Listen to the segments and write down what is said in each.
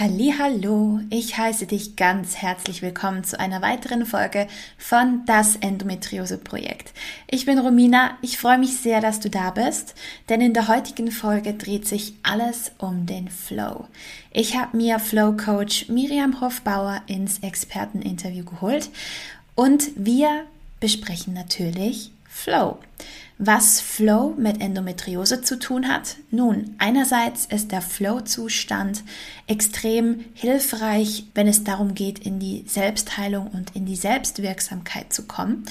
Hallo, ich heiße dich ganz herzlich willkommen zu einer weiteren Folge von das Endometriose Projekt. Ich bin Romina, ich freue mich sehr, dass du da bist, denn in der heutigen Folge dreht sich alles um den Flow. Ich habe mir Flow Coach Miriam Hofbauer ins Experteninterview geholt und wir besprechen natürlich Flow. Was Flow mit Endometriose zu tun hat? Nun, einerseits ist der Flow-Zustand extrem hilfreich, wenn es darum geht, in die Selbstheilung und in die Selbstwirksamkeit zu kommen.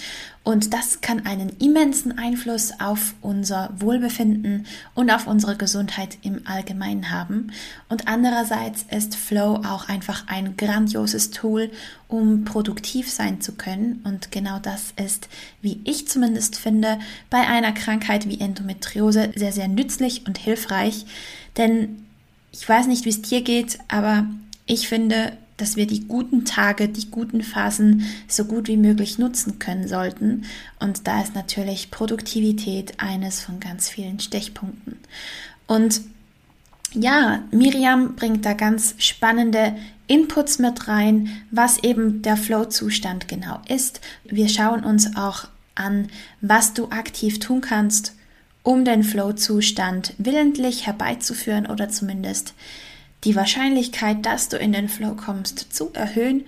Und das kann einen immensen Einfluss auf unser Wohlbefinden und auf unsere Gesundheit im Allgemeinen haben. Und andererseits ist Flow auch einfach ein grandioses Tool, um produktiv sein zu können. Und genau das ist, wie ich zumindest finde, bei einer Krankheit wie Endometriose sehr, sehr nützlich und hilfreich. Denn ich weiß nicht, wie es dir geht, aber ich finde, dass wir die guten Tage, die guten Phasen so gut wie möglich nutzen können sollten. Und da ist natürlich Produktivität eines von ganz vielen Stechpunkten. Und ja, Miriam bringt da ganz spannende Inputs mit rein, was eben der Flow-Zustand genau ist. Wir schauen uns auch an, was du aktiv tun kannst, um den Flow-Zustand willentlich herbeizuführen oder zumindest die Wahrscheinlichkeit, dass du in den Flow kommst, zu erhöhen.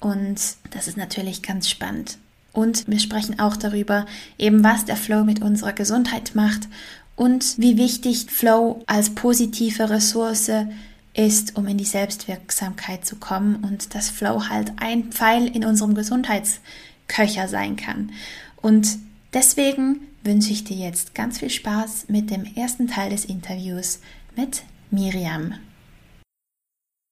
Und das ist natürlich ganz spannend. Und wir sprechen auch darüber, eben was der Flow mit unserer Gesundheit macht und wie wichtig Flow als positive Ressource ist, um in die Selbstwirksamkeit zu kommen und dass Flow halt ein Pfeil in unserem Gesundheitsköcher sein kann. Und deswegen wünsche ich dir jetzt ganz viel Spaß mit dem ersten Teil des Interviews mit Miriam.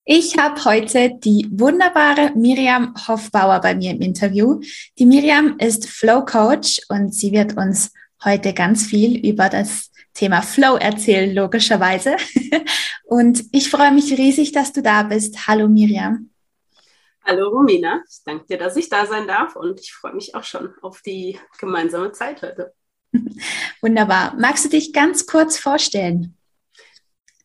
Ich habe heute die wunderbare Miriam Hofbauer bei mir im Interview. Die Miriam ist Flow Coach und sie wird uns heute ganz viel über das Thema Flow erzählen, logischerweise. Und ich freue mich riesig, dass du da bist. Hallo Miriam. Hallo Romina, ich danke dir, dass ich da sein darf und ich freue mich auch schon auf die gemeinsame Zeit heute. Wunderbar. Magst du dich ganz kurz vorstellen?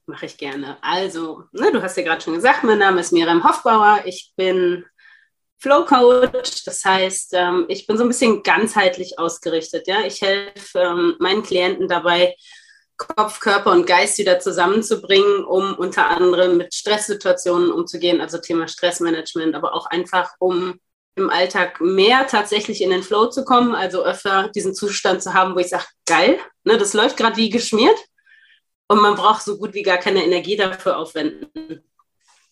Mache ich gerne. Also, ne, du hast ja gerade schon gesagt, mein Name ist Miriam Hofbauer. Ich bin Flow Coach, das heißt, ähm, ich bin so ein bisschen ganzheitlich ausgerichtet. Ja? Ich helfe ähm, meinen Klienten dabei, Kopf, Körper und Geist wieder zusammenzubringen, um unter anderem mit Stresssituationen umzugehen, also Thema Stressmanagement, aber auch einfach, um im Alltag mehr tatsächlich in den Flow zu kommen, also öfter diesen Zustand zu haben, wo ich sage, geil, ne, das läuft gerade wie geschmiert und man braucht so gut wie gar keine Energie dafür aufwenden.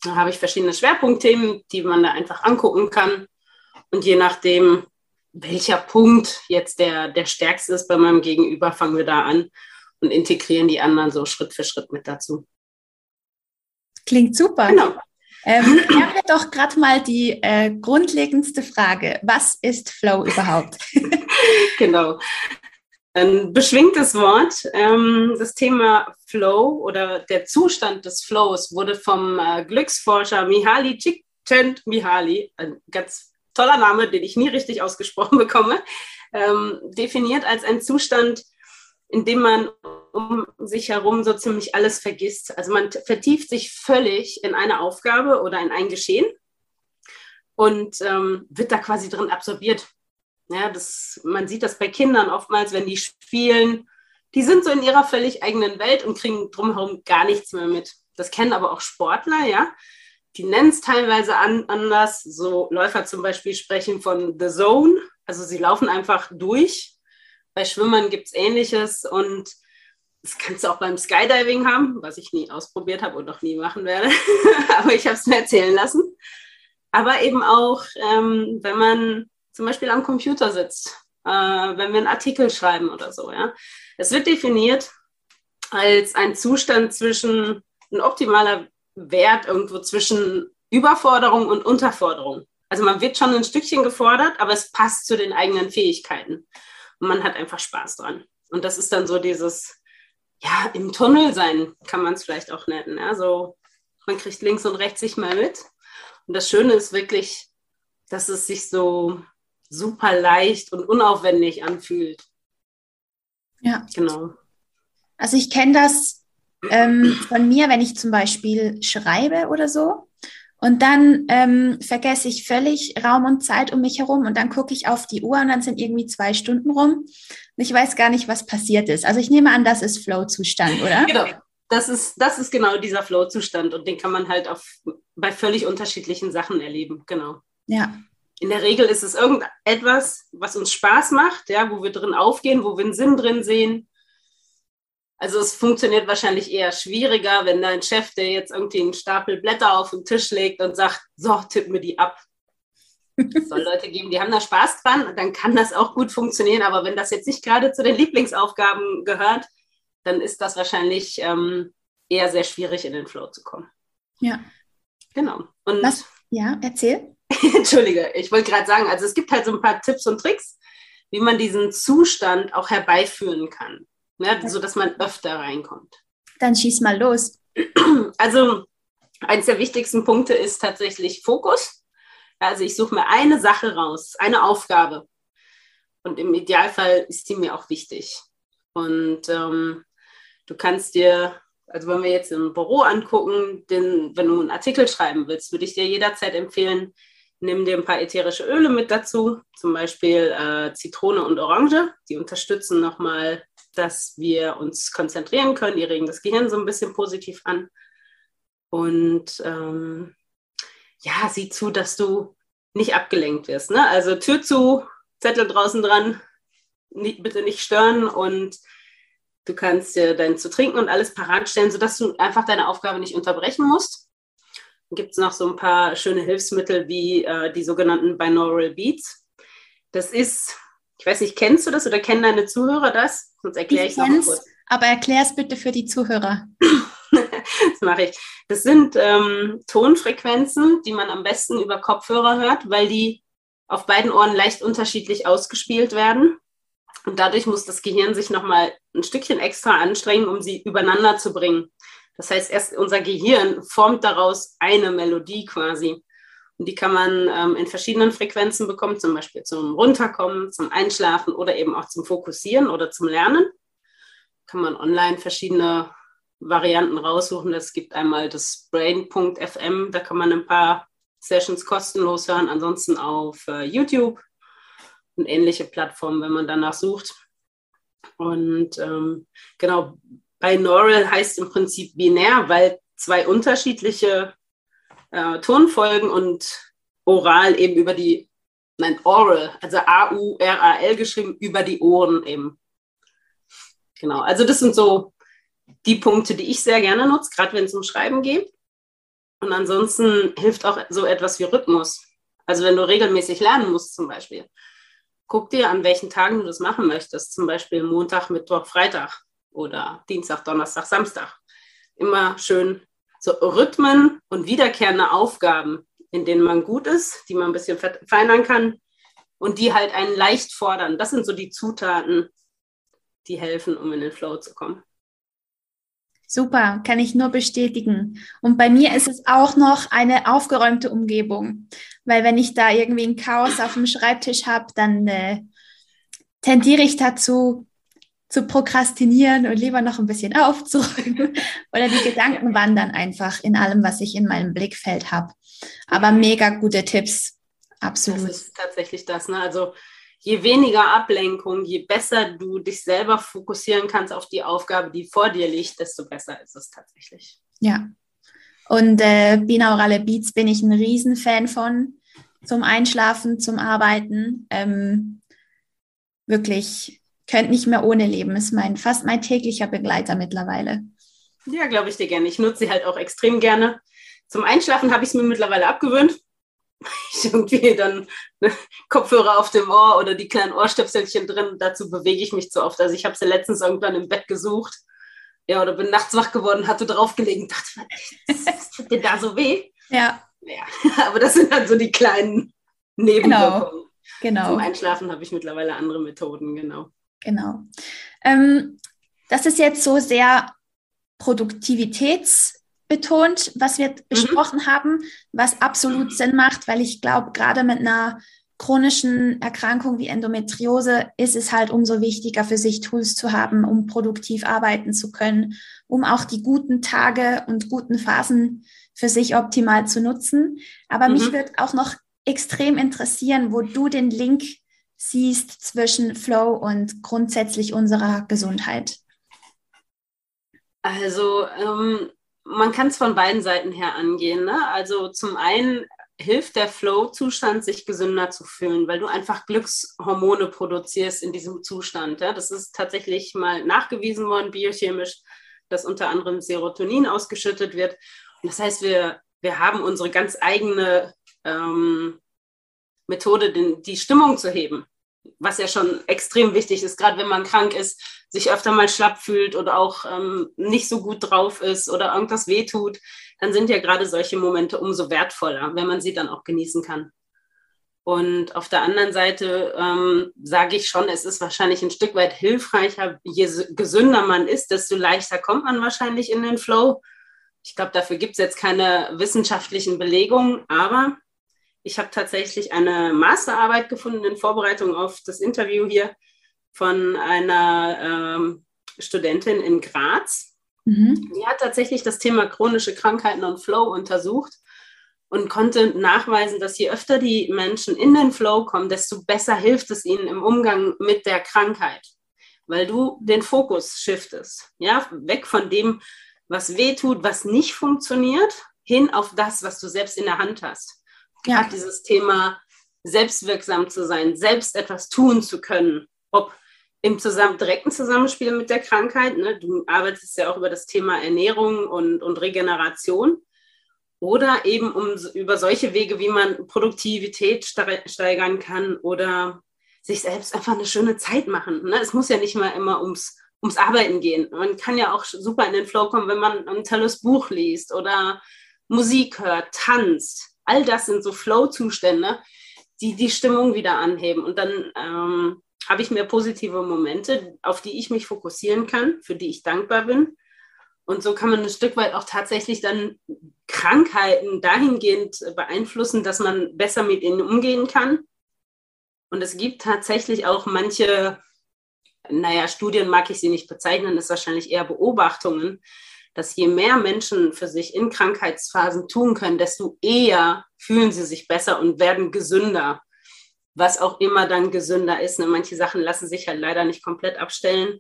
Da habe ich verschiedene Schwerpunktthemen, die man da einfach angucken kann. Und je nachdem, welcher Punkt jetzt der, der stärkste ist bei meinem Gegenüber, fangen wir da an und integrieren die anderen so Schritt für Schritt mit dazu. Klingt super. Genau. Ähm, wir doch gerade mal die äh, grundlegendste Frage. Was ist Flow überhaupt? genau ein beschwingtes Wort. Ähm, das Thema Flow oder der Zustand des Flows wurde vom äh, Glücksforscher Mihaly Csikszentmihalyi, ein ganz toller Name, den ich nie richtig ausgesprochen bekomme, ähm, definiert als ein Zustand, in dem man um sich herum so ziemlich alles vergisst. Also man vertieft sich völlig in eine Aufgabe oder in ein Geschehen und ähm, wird da quasi drin absorbiert. Ja, das, man sieht das bei Kindern oftmals, wenn die spielen. Die sind so in ihrer völlig eigenen Welt und kriegen drumherum gar nichts mehr mit. Das kennen aber auch Sportler, ja. Die nennen es teilweise an, anders. So Läufer zum Beispiel sprechen von The Zone. Also sie laufen einfach durch. Bei Schwimmern gibt es Ähnliches und das kannst du auch beim Skydiving haben, was ich nie ausprobiert habe und noch nie machen werde. aber ich habe es mir erzählen lassen. Aber eben auch, ähm, wenn man zum Beispiel am Computer sitzt, äh, wenn wir einen Artikel schreiben oder so. Ja? Es wird definiert als ein Zustand zwischen, ein optimaler Wert irgendwo zwischen Überforderung und Unterforderung. Also man wird schon ein Stückchen gefordert, aber es passt zu den eigenen Fähigkeiten. Und man hat einfach Spaß dran. Und das ist dann so dieses, ja, im Tunnel sein, kann man es vielleicht auch nennen. Ja? So, man kriegt links und rechts sich mal mit. Und das Schöne ist wirklich, dass es sich so super leicht und unaufwendig anfühlt. Ja. Genau. Also ich kenne das ähm, von mir, wenn ich zum Beispiel schreibe oder so. Und dann ähm, vergesse ich völlig Raum und Zeit um mich herum und dann gucke ich auf die Uhr und dann sind irgendwie zwei Stunden rum. Und ich weiß gar nicht, was passiert ist. Also ich nehme an, das ist Flow-Zustand, oder? Genau. Das ist, das ist genau dieser Flow-Zustand und den kann man halt auf, bei völlig unterschiedlichen Sachen erleben. Genau. Ja. In der Regel ist es irgendetwas, was uns Spaß macht, ja, wo wir drin aufgehen, wo wir einen Sinn drin sehen, also es funktioniert wahrscheinlich eher schwieriger, wenn dein Chef dir jetzt irgendwie einen Stapel Blätter auf den Tisch legt und sagt, so, tipp mir die ab. Es soll Leute geben, die haben da Spaß dran und dann kann das auch gut funktionieren. Aber wenn das jetzt nicht gerade zu den Lieblingsaufgaben gehört, dann ist das wahrscheinlich ähm, eher sehr schwierig, in den Flow zu kommen. Ja. Genau. Und Was? Ja, erzähl. Entschuldige, ich wollte gerade sagen, also es gibt halt so ein paar Tipps und Tricks, wie man diesen Zustand auch herbeiführen kann ne, so dass man öfter reinkommt. Dann schieß mal los. Also eines der wichtigsten Punkte ist tatsächlich Fokus. Also ich suche mir eine Sache raus, eine Aufgabe. Und im Idealfall ist die mir auch wichtig. Und ähm, du kannst dir, also wenn wir jetzt im Büro angucken, den, wenn du einen Artikel schreiben willst, würde ich dir jederzeit empfehlen, nimm dir ein paar ätherische Öle mit dazu, zum Beispiel äh, Zitrone und Orange. Die unterstützen nochmal dass wir uns konzentrieren können. Die regen das Gehirn so ein bisschen positiv an. Und ähm, ja, sieh zu, dass du nicht abgelenkt wirst. Ne? Also Tür zu, Zettel draußen dran, nicht, bitte nicht stören und du kannst dir dein zu trinken und alles parat stellen, sodass du einfach deine Aufgabe nicht unterbrechen musst. Gibt es noch so ein paar schöne Hilfsmittel wie äh, die sogenannten Binaural Beats. Das ist ich weiß nicht, kennst du das oder kennen deine Zuhörer das? Sonst erkläre ich es noch kurz. Aber erklär es bitte für die Zuhörer. das mache ich. Das sind ähm, Tonfrequenzen, die man am besten über Kopfhörer hört, weil die auf beiden Ohren leicht unterschiedlich ausgespielt werden. Und dadurch muss das Gehirn sich nochmal ein Stückchen extra anstrengen, um sie übereinander zu bringen. Das heißt, erst unser Gehirn formt daraus eine Melodie quasi. Und die kann man ähm, in verschiedenen Frequenzen bekommen, zum Beispiel zum Runterkommen, zum Einschlafen oder eben auch zum Fokussieren oder zum Lernen. Kann man online verschiedene Varianten raussuchen. Es gibt einmal das Brain.fm, da kann man ein paar Sessions kostenlos hören, ansonsten auf äh, YouTube und ähnliche Plattformen, wenn man danach sucht. Und ähm, genau, binaural heißt im Prinzip binär, weil zwei unterschiedliche äh, Tonfolgen und oral eben über die, nein, oral, also A-U-R-A-L geschrieben, über die Ohren eben. Genau, also das sind so die Punkte, die ich sehr gerne nutze, gerade wenn es um Schreiben geht. Und ansonsten hilft auch so etwas wie Rhythmus. Also wenn du regelmäßig lernen musst zum Beispiel, guck dir, an welchen Tagen du das machen möchtest. Zum Beispiel Montag, Mittwoch, Freitag oder Dienstag, Donnerstag, Samstag. Immer schön so Rhythmen und wiederkehrende Aufgaben, in denen man gut ist, die man ein bisschen verfeinern kann und die halt einen leicht fordern. Das sind so die Zutaten, die helfen, um in den Flow zu kommen. Super, kann ich nur bestätigen. Und bei mir ist es auch noch eine aufgeräumte Umgebung, weil wenn ich da irgendwie ein Chaos auf dem Schreibtisch habe, dann äh, tendiere ich dazu, zu prokrastinieren und lieber noch ein bisschen aufzuräumen. Oder die Gedanken wandern einfach in allem, was ich in meinem Blickfeld habe. Aber mega gute Tipps. Absolut. Das ist tatsächlich das. Ne? Also je weniger Ablenkung, je besser du dich selber fokussieren kannst auf die Aufgabe, die vor dir liegt, desto besser ist es tatsächlich. Ja. Und äh, binaurale Beats bin ich ein Riesenfan von. Zum Einschlafen, zum Arbeiten. Ähm, wirklich könnte nicht mehr ohne leben. Ist mein, fast mein täglicher Begleiter mittlerweile. Ja, glaube ich dir gerne. Ich nutze sie halt auch extrem gerne. Zum Einschlafen habe ich es mir mittlerweile abgewöhnt. Ich irgendwie dann ne, Kopfhörer auf dem Ohr oder die kleinen Ohrstöpselchen drin. Dazu bewege ich mich zu oft. Also ich habe sie letztens irgendwann im Bett gesucht. Ja, oder bin nachts wach geworden, hatte draufgelegen, dachte, was tut dir da so weh? Ja. Ja, aber das sind dann so die kleinen Nebenwirkungen. Genau. genau. Zum Einschlafen habe ich mittlerweile andere Methoden, genau. Genau. Ähm, das ist jetzt so sehr produktivitätsbetont, was wir mhm. besprochen haben, was absolut Sinn macht, weil ich glaube, gerade mit einer chronischen Erkrankung wie Endometriose ist es halt umso wichtiger für sich Tools zu haben, um produktiv arbeiten zu können, um auch die guten Tage und guten Phasen für sich optimal zu nutzen. Aber mhm. mich wird auch noch extrem interessieren, wo du den Link siehst zwischen Flow und grundsätzlich unserer Gesundheit. Also ähm, man kann es von beiden Seiten her angehen. Ne? Also zum einen hilft der Flow-Zustand, sich gesünder zu fühlen, weil du einfach Glückshormone produzierst in diesem Zustand. Ja? Das ist tatsächlich mal nachgewiesen worden, biochemisch, dass unter anderem Serotonin ausgeschüttet wird. Und das heißt, wir, wir haben unsere ganz eigene ähm, Methode, den, die Stimmung zu heben was ja schon extrem wichtig ist, gerade wenn man krank ist, sich öfter mal schlapp fühlt oder auch ähm, nicht so gut drauf ist oder irgendwas wehtut, dann sind ja gerade solche Momente umso wertvoller, wenn man sie dann auch genießen kann. Und auf der anderen Seite ähm, sage ich schon, es ist wahrscheinlich ein Stück weit hilfreicher, je gesünder man ist, desto leichter kommt man wahrscheinlich in den Flow. Ich glaube, dafür gibt es jetzt keine wissenschaftlichen Belegungen, aber ich habe tatsächlich eine Masterarbeit gefunden in Vorbereitung auf das Interview hier von einer ähm, Studentin in Graz. Mhm. Die hat tatsächlich das Thema chronische Krankheiten und Flow untersucht und konnte nachweisen, dass je öfter die Menschen in den Flow kommen, desto besser hilft es ihnen im Umgang mit der Krankheit, weil du den Fokus shiftest, ja, weg von dem, was weh tut, was nicht funktioniert, hin auf das, was du selbst in der Hand hast ja. dieses Thema selbstwirksam zu sein, selbst etwas tun zu können, ob im zusammen, direkten Zusammenspiel mit der Krankheit, ne? du arbeitest ja auch über das Thema Ernährung und, und Regeneration, oder eben um, über solche Wege, wie man Produktivität steigern kann oder sich selbst einfach eine schöne Zeit machen. Ne? Es muss ja nicht mal immer ums, ums Arbeiten gehen. Man kann ja auch super in den Flow kommen, wenn man ein tolles Buch liest oder Musik hört, tanzt all das sind so Flow-Zustände, die die Stimmung wieder anheben. Und dann ähm, habe ich mehr positive Momente, auf die ich mich fokussieren kann, für die ich dankbar bin. Und so kann man ein Stück weit auch tatsächlich dann Krankheiten dahingehend beeinflussen, dass man besser mit ihnen umgehen kann. Und es gibt tatsächlich auch manche, naja, Studien mag ich sie nicht bezeichnen, ist wahrscheinlich eher Beobachtungen, dass je mehr Menschen für sich in Krankheitsphasen tun können, desto eher fühlen sie sich besser und werden gesünder. Was auch immer dann gesünder ist. Ne? Manche Sachen lassen sich halt leider nicht komplett abstellen.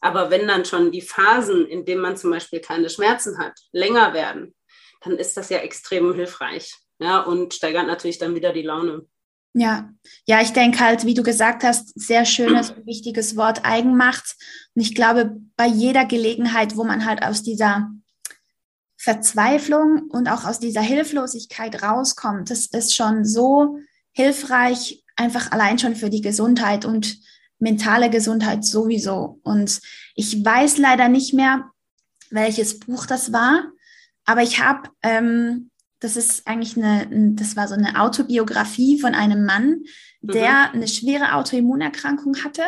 Aber wenn dann schon die Phasen, in denen man zum Beispiel keine Schmerzen hat, länger werden, dann ist das ja extrem hilfreich. Ja, und steigert natürlich dann wieder die Laune. Ja, ja, ich denke halt, wie du gesagt hast, sehr schönes und wichtiges Wort Eigenmacht. Und ich glaube, bei jeder Gelegenheit, wo man halt aus dieser Verzweiflung und auch aus dieser Hilflosigkeit rauskommt, das ist schon so hilfreich, einfach allein schon für die Gesundheit und mentale Gesundheit sowieso. Und ich weiß leider nicht mehr, welches Buch das war, aber ich habe ähm, das ist eigentlich eine, das war so eine Autobiografie von einem Mann, der mhm. eine schwere Autoimmunerkrankung hatte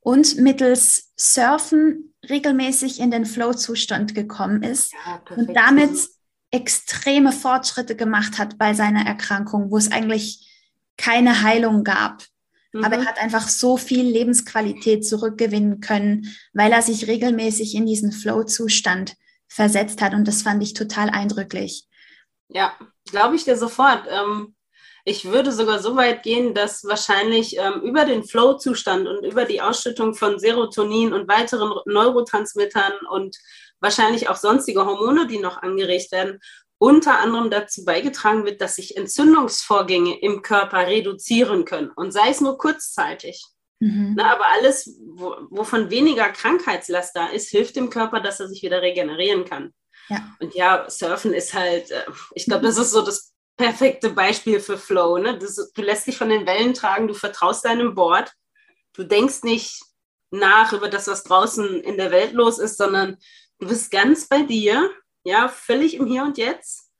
und mittels Surfen regelmäßig in den Flow-Zustand gekommen ist ja, und damit extreme Fortschritte gemacht hat bei seiner Erkrankung, wo es eigentlich keine Heilung gab. Mhm. Aber er hat einfach so viel Lebensqualität zurückgewinnen können, weil er sich regelmäßig in diesen Flow-Zustand versetzt hat. Und das fand ich total eindrücklich. Ja, glaube ich dir sofort. Ähm, ich würde sogar so weit gehen, dass wahrscheinlich ähm, über den Flow-Zustand und über die Ausschüttung von Serotonin und weiteren Neurotransmittern und wahrscheinlich auch sonstige Hormone, die noch angeregt werden, unter anderem dazu beigetragen wird, dass sich Entzündungsvorgänge im Körper reduzieren können und sei es nur kurzzeitig. Mhm. Na, aber alles, wo, wovon weniger Krankheitslast da ist, hilft dem Körper, dass er sich wieder regenerieren kann. Ja. Und ja, Surfen ist halt, äh, ich glaube, das ist so das perfekte Beispiel für Flow. Ne? Das, du lässt dich von den Wellen tragen, du vertraust deinem Board, du denkst nicht nach über das, was draußen in der Welt los ist, sondern du bist ganz bei dir, ja, völlig im Hier und Jetzt,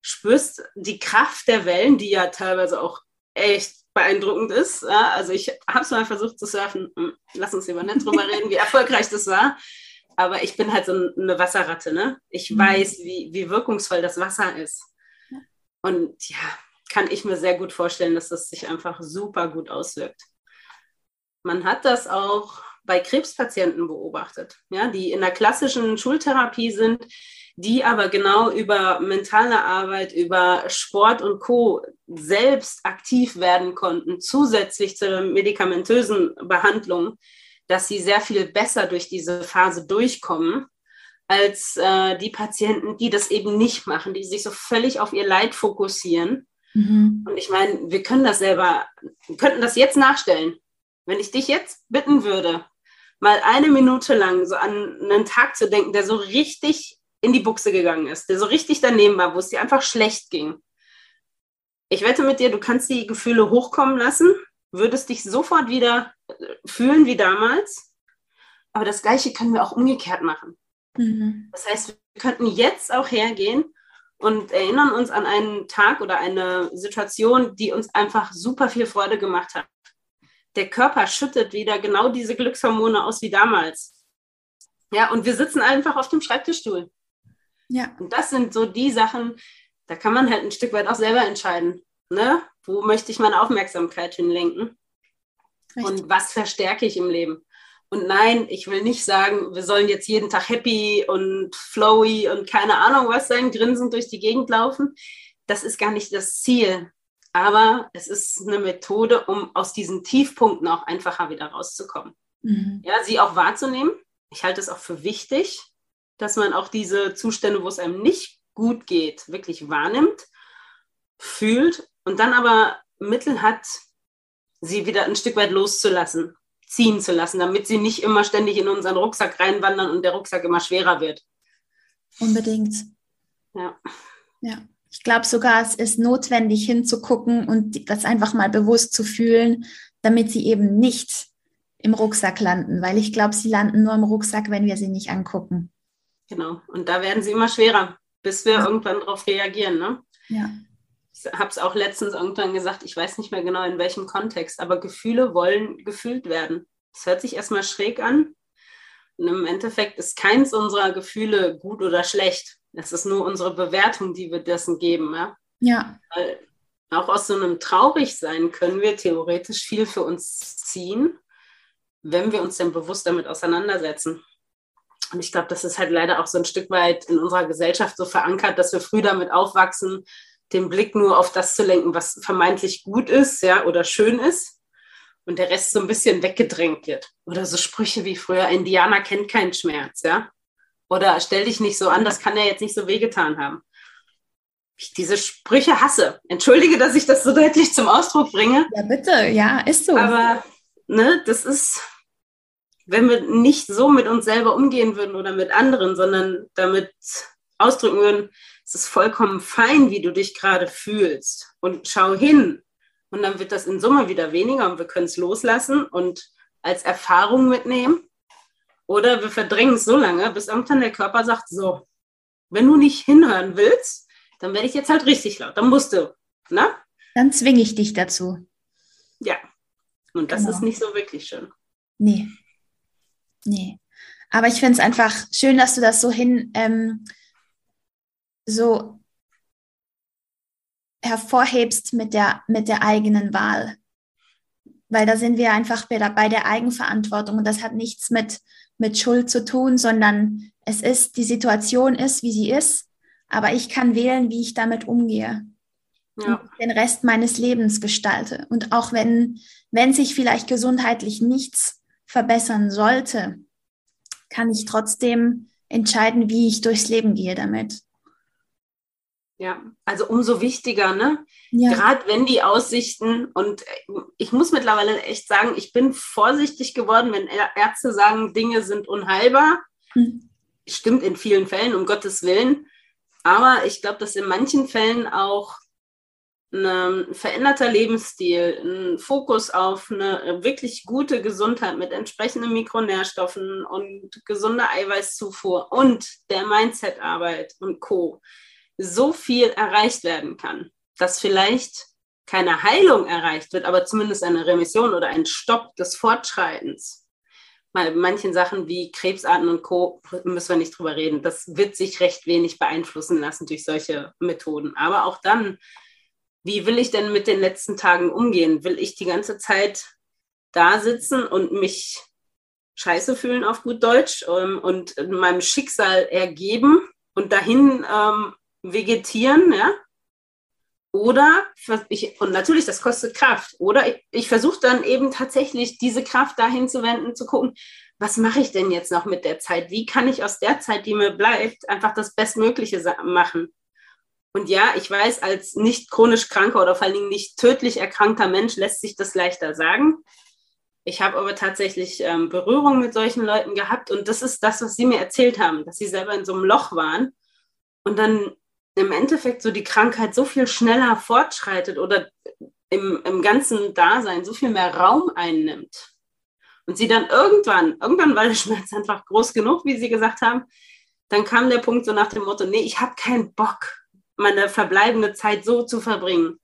spürst die Kraft der Wellen, die ja teilweise auch echt beeindruckend ist. Also ich habe es mal versucht zu surfen. Hm, lass uns lieber nicht drüber reden, wie erfolgreich das war. Aber ich bin halt so eine Wasserratte. Ne? Ich mhm. weiß, wie, wie wirkungsvoll das Wasser ist. Und ja, kann ich mir sehr gut vorstellen, dass das sich einfach super gut auswirkt. Man hat das auch bei Krebspatienten beobachtet, ja, die in der klassischen Schultherapie sind, die aber genau über mentale Arbeit, über Sport und Co. selbst aktiv werden konnten, zusätzlich zur medikamentösen Behandlung, dass sie sehr viel besser durch diese Phase durchkommen als äh, die Patienten, die das eben nicht machen, die sich so völlig auf ihr Leid fokussieren. Mhm. Und ich meine, wir können das selber, wir könnten das jetzt nachstellen. Wenn ich dich jetzt bitten würde, mal eine Minute lang so an einen Tag zu denken, der so richtig in die Buchse gegangen ist, der so richtig daneben war, wo es dir einfach schlecht ging. Ich wette mit dir, du kannst die Gefühle hochkommen lassen, würdest dich sofort wieder äh, fühlen wie damals. Aber das Gleiche können wir auch umgekehrt machen. Mhm. Das heißt, wir könnten jetzt auch hergehen und erinnern uns an einen Tag oder eine Situation, die uns einfach super viel Freude gemacht hat. Der Körper schüttet wieder genau diese Glückshormone aus wie damals. Ja, und wir sitzen einfach auf dem Schreibtischstuhl. Ja. Und das sind so die Sachen, da kann man halt ein Stück weit auch selber entscheiden. Ne? Wo möchte ich meine Aufmerksamkeit hinlenken? Richtig. Und was verstärke ich im Leben? Und nein, ich will nicht sagen, wir sollen jetzt jeden Tag happy und flowy und keine Ahnung was sein, grinsend durch die Gegend laufen. Das ist gar nicht das Ziel. Aber es ist eine Methode, um aus diesen Tiefpunkten auch einfacher wieder rauszukommen. Mhm. Ja, sie auch wahrzunehmen. Ich halte es auch für wichtig, dass man auch diese Zustände, wo es einem nicht gut geht, wirklich wahrnimmt, fühlt und dann aber Mittel hat, sie wieder ein Stück weit loszulassen, ziehen zu lassen, damit sie nicht immer ständig in unseren Rucksack reinwandern und der Rucksack immer schwerer wird. Unbedingt. Ja. Ja. Ich glaube sogar, es ist notwendig hinzugucken und das einfach mal bewusst zu fühlen, damit sie eben nicht im Rucksack landen, weil ich glaube, sie landen nur im Rucksack, wenn wir sie nicht angucken. Genau. Und da werden sie immer schwerer, bis wir ja. irgendwann darauf reagieren. Ne? Ja. Ich habe es auch letztens irgendwann gesagt, ich weiß nicht mehr genau in welchem Kontext, aber Gefühle wollen gefühlt werden. Es hört sich erstmal schräg an. Und im Endeffekt ist keins unserer Gefühle gut oder schlecht. Es ist nur unsere Bewertung, die wir dessen geben. Ja. ja. Weil auch aus so einem Traurigsein können wir theoretisch viel für uns ziehen, wenn wir uns denn bewusst damit auseinandersetzen. Und ich glaube, das ist halt leider auch so ein Stück weit in unserer Gesellschaft so verankert, dass wir früh damit aufwachsen, den Blick nur auf das zu lenken, was vermeintlich gut ist, ja, oder schön ist. Und der Rest so ein bisschen weggedrängt wird. Oder so Sprüche wie früher, Indianer kennt keinen Schmerz, ja. Oder stell dich nicht so an, das kann ja jetzt nicht so wehgetan haben. Ich diese Sprüche hasse. Entschuldige, dass ich das so deutlich zum Ausdruck bringe. Ja, bitte, ja, ist so. Aber ne, das ist, wenn wir nicht so mit uns selber umgehen würden oder mit anderen, sondern damit ausdrücken würden, es ist vollkommen fein, wie du dich gerade fühlst und schau hin. Und dann wird das in Summe wieder weniger und wir können es loslassen und als Erfahrung mitnehmen. Oder wir verdrängen es so lange, bis irgendwann der Körper sagt, so, wenn du nicht hinhören willst, dann werde ich jetzt halt richtig laut. Dann musst du, ne? Dann zwinge ich dich dazu. Ja. Und das genau. ist nicht so wirklich schön. Nee. Nee. Aber ich finde es einfach schön, dass du das so hin, ähm, so hervorhebst mit der, mit der eigenen Wahl. Weil da sind wir einfach bei der, bei der Eigenverantwortung und das hat nichts mit, mit Schuld zu tun, sondern es ist, die Situation ist, wie sie ist, aber ich kann wählen, wie ich damit umgehe. Ja. den Rest meines Lebens gestalte. Und auch wenn, wenn sich vielleicht gesundheitlich nichts verbessern sollte, kann ich trotzdem entscheiden, wie ich durchs Leben gehe damit. Ja, also umso wichtiger, ne? Ja. Gerade wenn die Aussichten, und ich muss mittlerweile echt sagen, ich bin vorsichtig geworden, wenn Ärzte sagen, Dinge sind unheilbar. Hm. Stimmt in vielen Fällen, um Gottes Willen. Aber ich glaube, dass in manchen Fällen auch ein veränderter Lebensstil, ein Fokus auf eine wirklich gute Gesundheit mit entsprechenden Mikronährstoffen und gesunder Eiweißzufuhr und der Mindsetarbeit und Co. so viel erreicht werden kann, dass vielleicht keine Heilung erreicht wird, aber zumindest eine Remission oder ein Stopp des Fortschreitens. Bei manchen Sachen wie Krebsarten und Co. müssen wir nicht drüber reden. Das wird sich recht wenig beeinflussen lassen durch solche Methoden. Aber auch dann, wie will ich denn mit den letzten Tagen umgehen? Will ich die ganze Zeit da sitzen und mich scheiße fühlen auf gut Deutsch ähm, und meinem Schicksal ergeben und dahin ähm, vegetieren, ja? Oder, ich, und natürlich, das kostet Kraft. Oder ich, ich versuche dann eben tatsächlich diese Kraft dahin zu wenden, zu gucken, was mache ich denn jetzt noch mit der Zeit? Wie kann ich aus der Zeit, die mir bleibt, einfach das Bestmögliche machen? Und ja, ich weiß, als nicht chronisch kranker oder vor allen Dingen nicht tödlich erkrankter Mensch lässt sich das leichter sagen. Ich habe aber tatsächlich ähm, Berührung mit solchen Leuten gehabt und das ist das, was sie mir erzählt haben, dass sie selber in so einem Loch waren und dann im Endeffekt so die Krankheit so viel schneller fortschreitet oder im, im ganzen Dasein so viel mehr Raum einnimmt. Und sie dann irgendwann, irgendwann war der Schmerz einfach groß genug, wie sie gesagt haben, dann kam der Punkt so nach dem Motto, nee, ich habe keinen Bock, meine verbleibende Zeit so zu verbringen.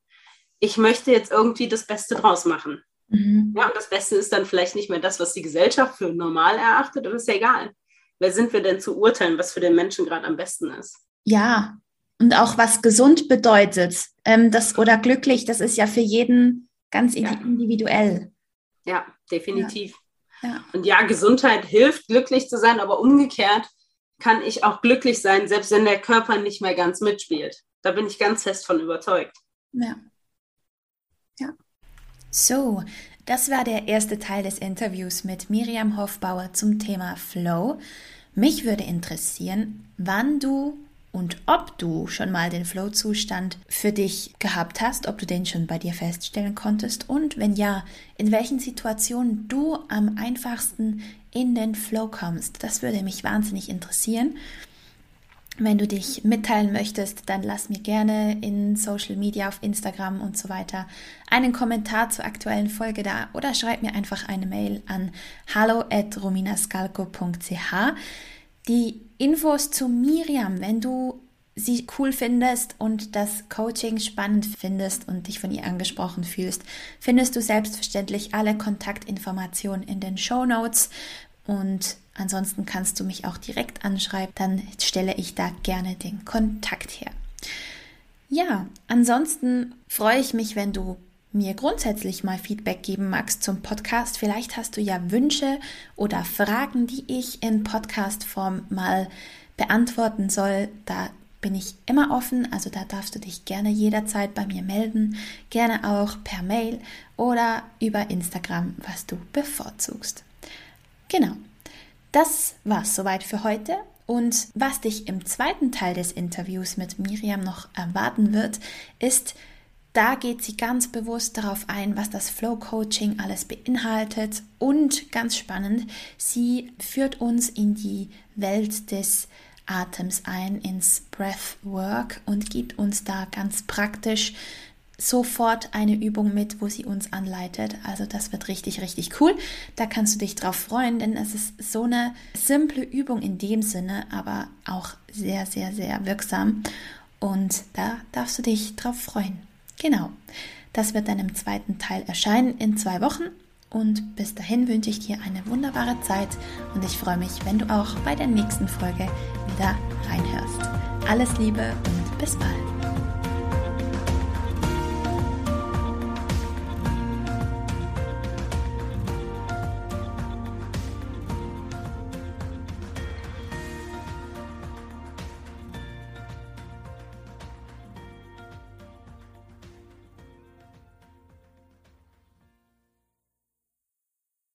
Ich möchte jetzt irgendwie das Beste draus machen. Mhm. Ja, und das Beste ist dann vielleicht nicht mehr das, was die Gesellschaft für normal erachtet, aber ist ja egal. Wer sind wir denn zu urteilen, was für den Menschen gerade am besten ist? Ja, und auch was gesund bedeutet, ähm, das oder glücklich, das ist ja für jeden ganz ja. individuell. Ja, definitiv. Ja. ja. Und ja, Gesundheit hilft, glücklich zu sein, aber umgekehrt kann ich auch glücklich sein, selbst wenn der Körper nicht mehr ganz mitspielt. Da bin ich ganz fest von überzeugt. Ja. Ja. So, das war der erste Teil des Interviews mit Miriam Hofbauer zum Thema Flow. Mich würde interessieren, wann du und ob du schon mal den Flow-Zustand für dich gehabt hast, ob du den schon bei dir feststellen konntest und wenn ja, in welchen Situationen du am einfachsten in den Flow kommst. Das würde mich wahnsinnig interessieren. Wenn du dich mitteilen möchtest, dann lass mir gerne in Social Media, auf Instagram und so weiter einen Kommentar zur aktuellen Folge da oder schreib mir einfach eine Mail an hallo@rominascalco.ch. Die Infos zu Miriam, wenn du sie cool findest und das Coaching spannend findest und dich von ihr angesprochen fühlst, findest du selbstverständlich alle Kontaktinformationen in den Show Notes und ansonsten kannst du mich auch direkt anschreiben, dann stelle ich da gerne den Kontakt her. Ja, ansonsten freue ich mich, wenn du mir grundsätzlich mal Feedback geben magst zum Podcast. Vielleicht hast du ja Wünsche oder Fragen, die ich in Podcast-Form mal beantworten soll. Da bin ich immer offen, also da darfst du dich gerne jederzeit bei mir melden, gerne auch per Mail oder über Instagram, was du bevorzugst. Genau. Das war's soweit für heute. Und was dich im zweiten Teil des Interviews mit Miriam noch erwarten wird, ist, da geht sie ganz bewusst darauf ein, was das Flow Coaching alles beinhaltet und ganz spannend, sie führt uns in die Welt des Atems ein, ins Breathwork und gibt uns da ganz praktisch sofort eine Übung mit, wo sie uns anleitet. Also das wird richtig, richtig cool. Da kannst du dich drauf freuen, denn es ist so eine simple Übung in dem Sinne, aber auch sehr, sehr, sehr wirksam. Und da darfst du dich drauf freuen. Genau. Das wird dann im zweiten Teil erscheinen in zwei Wochen. Und bis dahin wünsche ich dir eine wunderbare Zeit und ich freue mich, wenn du auch bei der nächsten Folge wieder reinhörst. Alles Liebe und bis bald.